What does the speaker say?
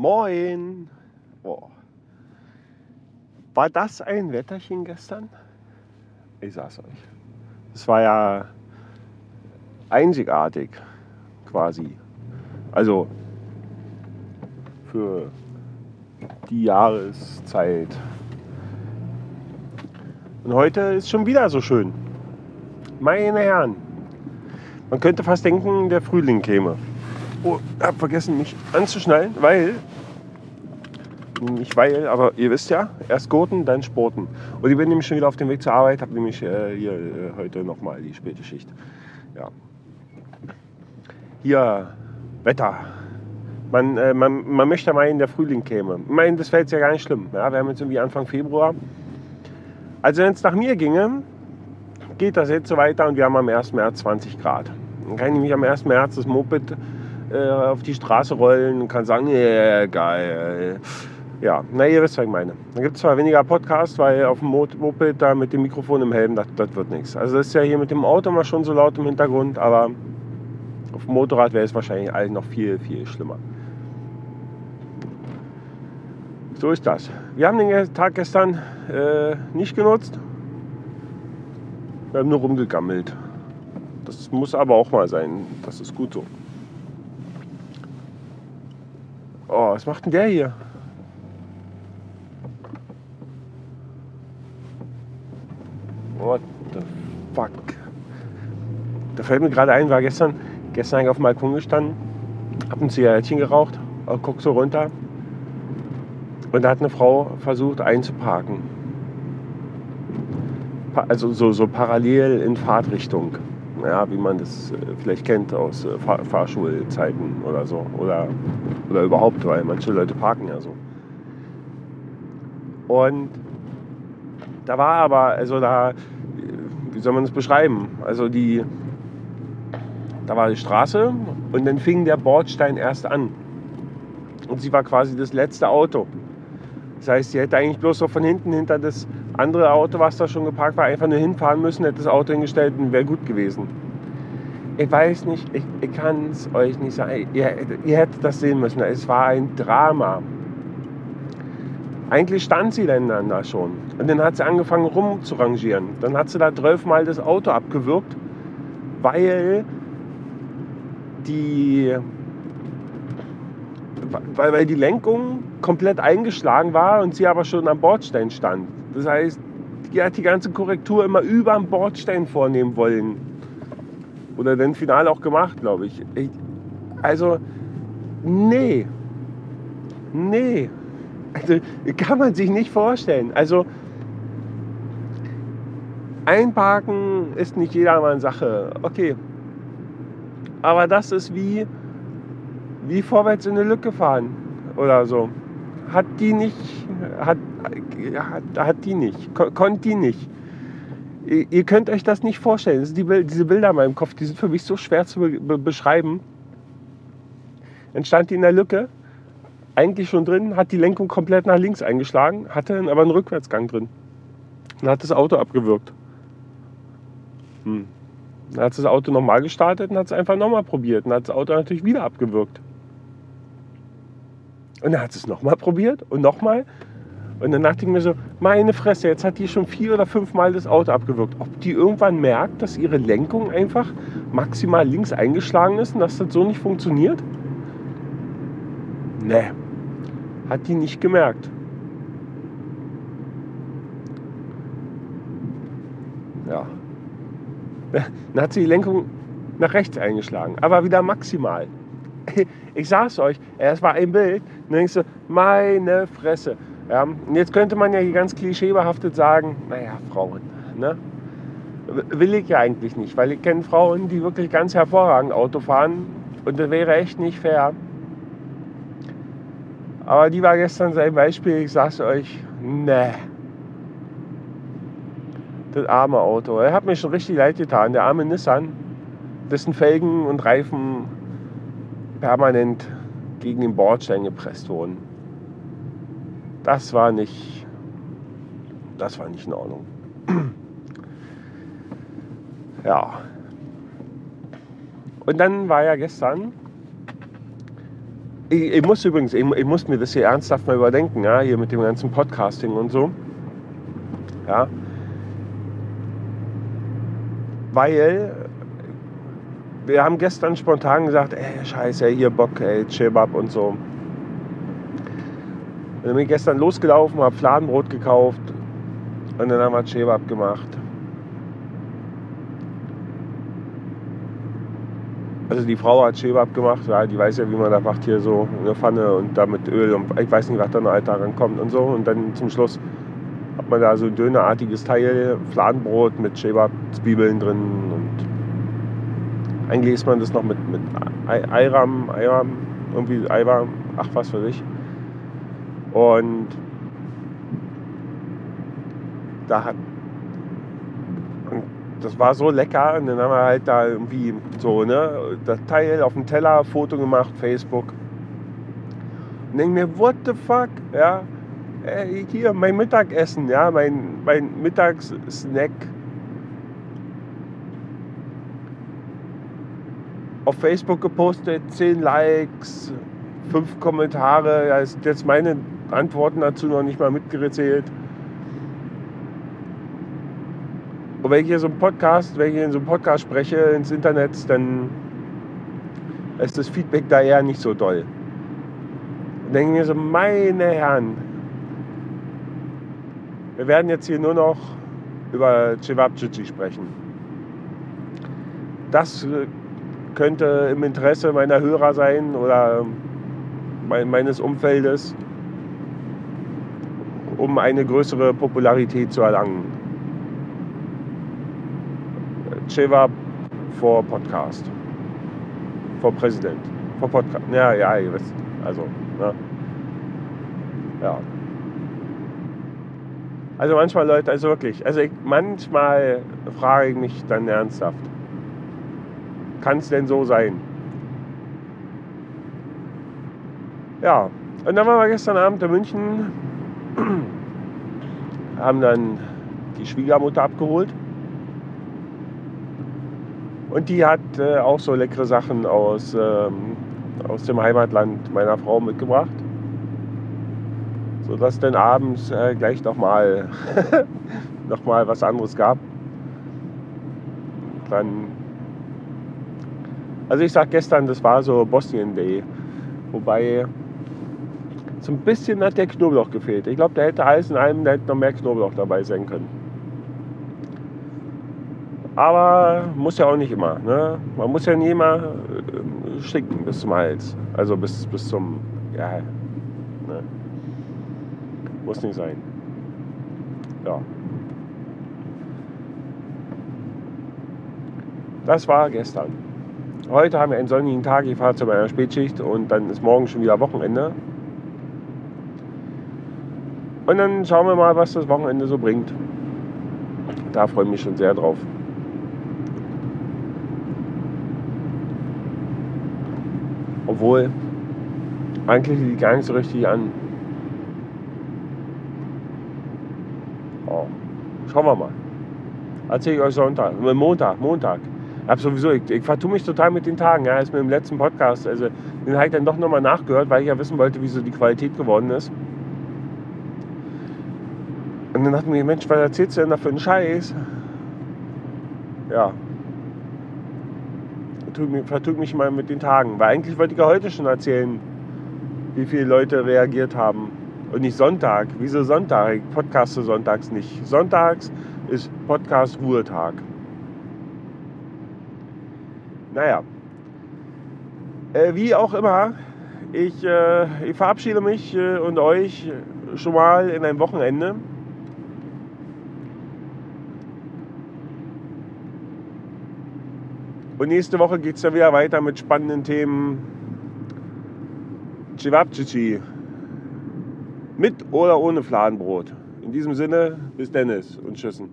Moin. Oh. War das ein Wetterchen gestern? Ich sag's euch. Es war ja einzigartig quasi. Also für die Jahreszeit. Und heute ist schon wieder so schön. Meine Herren. Man könnte fast denken, der Frühling käme. Oh, hab vergessen mich anzuschnallen, weil nicht weil, aber ihr wisst ja, erst Gurten, dann Sporten. Und ich bin nämlich schon wieder auf dem Weg zur Arbeit, habe nämlich äh, hier äh, heute nochmal die späte Schicht. Ja. Hier, Wetter. Man, äh, man, man möchte meinen, der Frühling käme. Ich meine, das wäre jetzt ja gar nicht schlimm. Ja? Wir haben jetzt irgendwie Anfang Februar. Also wenn es nach mir ginge, geht das jetzt so weiter und wir haben am 1. März 20 Grad. Dann kann ich nämlich am 1. März das Moped äh, auf die Straße rollen und kann sagen, yeah, geil. Ja, na ihr wisst, was ich meine. Dann gibt es zwar weniger Podcasts, weil auf dem Moped da mit dem Mikrofon im Helm, das, das wird nichts. Also das ist ja hier mit dem Auto mal schon so laut im Hintergrund, aber auf dem Motorrad wäre es wahrscheinlich allen noch viel, viel schlimmer. So ist das. Wir haben den Tag gestern äh, nicht genutzt. Wir haben nur rumgegammelt. Das muss aber auch mal sein. Das ist gut so. Oh, was macht denn der hier? What the fuck? Da fällt mir gerade ein, war gestern, gestern auf dem Balkon gestanden, hab ein Zigarettchen geraucht, guck so runter und da hat eine Frau versucht einzuparken. Also so, so parallel in Fahrtrichtung. Ja, wie man das äh, vielleicht kennt aus äh, Fahr Fahrschulzeiten oder so. Oder, oder überhaupt, weil manche Leute parken ja so. Und da war aber, also da, wie soll man das beschreiben? Also die, da war die Straße und dann fing der Bordstein erst an. Und sie war quasi das letzte Auto. Das heißt, sie hätte eigentlich bloß so von hinten hinter das andere Auto, was da schon geparkt war, einfach nur hinfahren müssen, hätte das Auto hingestellt und wäre gut gewesen. Ich weiß nicht, ich, ich kann es euch nicht sagen. Ihr, ihr hättet das sehen müssen. Es war ein Drama. Eigentlich stand sie dann da schon. Und dann hat sie angefangen rumzurangieren. Dann hat sie da zwölfmal das Auto abgewürgt, weil die weil, weil die Lenkung komplett eingeschlagen war und sie aber schon am Bordstein stand. Das heißt, die hat die ganze Korrektur immer über dem Bordstein vornehmen wollen. Oder dann final auch gemacht, glaube ich. ich. Also, nee. Nee. Also, kann man sich nicht vorstellen. Also, einparken ist nicht jedermanns Sache. Okay. Aber das ist wie wie vorwärts in eine Lücke fahren oder so. Hat die nicht, hat, hat, hat die nicht, konnte die nicht. Ihr, könnt euch das nicht vorstellen. Das die, diese Bilder in meinem Kopf, die sind für mich so schwer zu be beschreiben. Dann stand die in der Lücke, eigentlich schon drin, hat die Lenkung komplett nach links eingeschlagen, hatte aber einen Rückwärtsgang drin. Dann hat das Auto abgewürgt. Hm. Dann hat das Auto nochmal gestartet und hat es einfach nochmal probiert. Und hat das Auto natürlich wieder abgewürgt. Und dann hat es nochmal probiert und nochmal. Und dann dachte ich mir so, meine Fresse, jetzt hat die schon vier oder fünf Mal das Auto abgewürgt. Ob die irgendwann merkt, dass ihre Lenkung einfach maximal links eingeschlagen ist und dass das so nicht funktioniert? Ne, hat die nicht gemerkt. Ja. Dann hat sie die Lenkung nach rechts eingeschlagen, aber wieder maximal. Ich sag's euch, es war ein Bild. Und dann denkst du, meine Fresse. Ja, und jetzt könnte man ja hier ganz klischeebehaftet sagen, naja, Frauen. Ne? Will ich ja eigentlich nicht, weil ich kenne Frauen, die wirklich ganz hervorragend Auto fahren. Und das wäre echt nicht fair. Aber die war gestern sein Beispiel, ich sag's euch, ne. Das arme Auto. Er hat mir schon richtig leid getan. Der arme Nissan, dessen Felgen und Reifen permanent gegen den Bordstein gepresst wurden. Das war nicht, das war nicht in Ordnung. ja. Und dann war ja gestern ich, ich, muss übrigens, ich, ich, muss mir das hier ernsthaft mal überdenken, ja, hier mit dem ganzen Podcasting und so. Ja. Weil wir haben gestern spontan gesagt, ey, scheiße, hier Bock, ey, Chebab und so. Und dann bin ich gestern losgelaufen, habe Fladenbrot gekauft und dann haben wir Chebab gemacht. Also die Frau hat Chebab gemacht, ja, die weiß ja, wie man da macht, hier so eine Pfanne und da mit Öl und ich weiß nicht, was da noch Alter rankommt und so. Und dann zum Schluss man da so ein dönerartiges Teil, Fladenbrot mit Chebab-Zwiebeln drin und eigentlich isst man das noch mit, mit Eiram, Eiram, irgendwie Eiram, ach was weiß ich. Und da hat und das war so lecker und dann haben wir halt da irgendwie so ne das Teil auf dem Teller Foto gemacht Facebook und denke mir what the fuck ja ey, hier mein Mittagessen ja mein mein Mittagssnack auf Facebook gepostet, 10 Likes, 5 Kommentare. Da sind jetzt meine Antworten dazu noch nicht mal mitgezählt. Und wenn ich hier so einen Podcast, wenn ich in so einem Podcast spreche ins Internet, dann ist das Feedback da eher nicht so doll. Und denke mir so, meine Herren, wir werden jetzt hier nur noch über Cevapcici sprechen. Das könnte im Interesse meiner Hörer sein oder meines Umfeldes, um eine größere Popularität zu erlangen. Cheva vor Podcast. Vor Präsident. Vor Podcast. Ja, ja, ihr wisst. Also, ne? Ja. Also manchmal Leute, also wirklich, also ich, manchmal frage ich mich dann ernsthaft, kann es denn so sein? Ja, und dann waren wir gestern Abend in München, haben dann die Schwiegermutter abgeholt. Und die hat äh, auch so leckere Sachen aus, ähm, aus dem Heimatland meiner Frau mitgebracht. Sodass dann abends äh, gleich nochmal noch was anderes gab. Dann also ich sag gestern, das war so Bosnien Day. Wobei so ein bisschen hat der Knoblauch gefehlt. Ich glaube, da hätte alles in allem, da hätte noch mehr Knoblauch dabei sein können. Aber muss ja auch nicht immer. Ne? Man muss ja nie immer äh, schicken bis zum Hals. Also bis, bis zum. Ja. Ne? Muss nicht sein. Ja. Das war gestern. Heute haben wir einen sonnigen Tag, ich fahre zu meiner Spätschicht und dann ist morgen schon wieder Wochenende. Und dann schauen wir mal, was das Wochenende so bringt. Da freue ich mich schon sehr drauf. Obwohl, eigentlich liegt gar nicht so richtig an. Oh. Schauen wir mal. Erzähle ich euch Sonntag, Montag, Montag habe sowieso, ich, ich vertue mich total mit den Tagen. Ja, ist mir im letzten Podcast, also den habe ich dann doch nochmal nachgehört, weil ich ja wissen wollte, wie so die Qualität geworden ist. Und dann dachte ich mir, Mensch, was erzählst du denn da für einen Scheiß? Ja. Vertue mich mal mit den Tagen. Weil eigentlich wollte ich ja heute schon erzählen, wie viele Leute reagiert haben. Und nicht Sonntag. Wieso Sonntag? Ich podcaste sonntags nicht. Sonntags ist Podcast-Ruhetag. Naja, äh, wie auch immer, ich, äh, ich verabschiede mich äh, und euch schon mal in ein Wochenende. Und nächste Woche geht es dann wieder weiter mit spannenden Themen. Cevapcici. Mit oder ohne Fladenbrot. In diesem Sinne, bis Dennis und Tschüssen.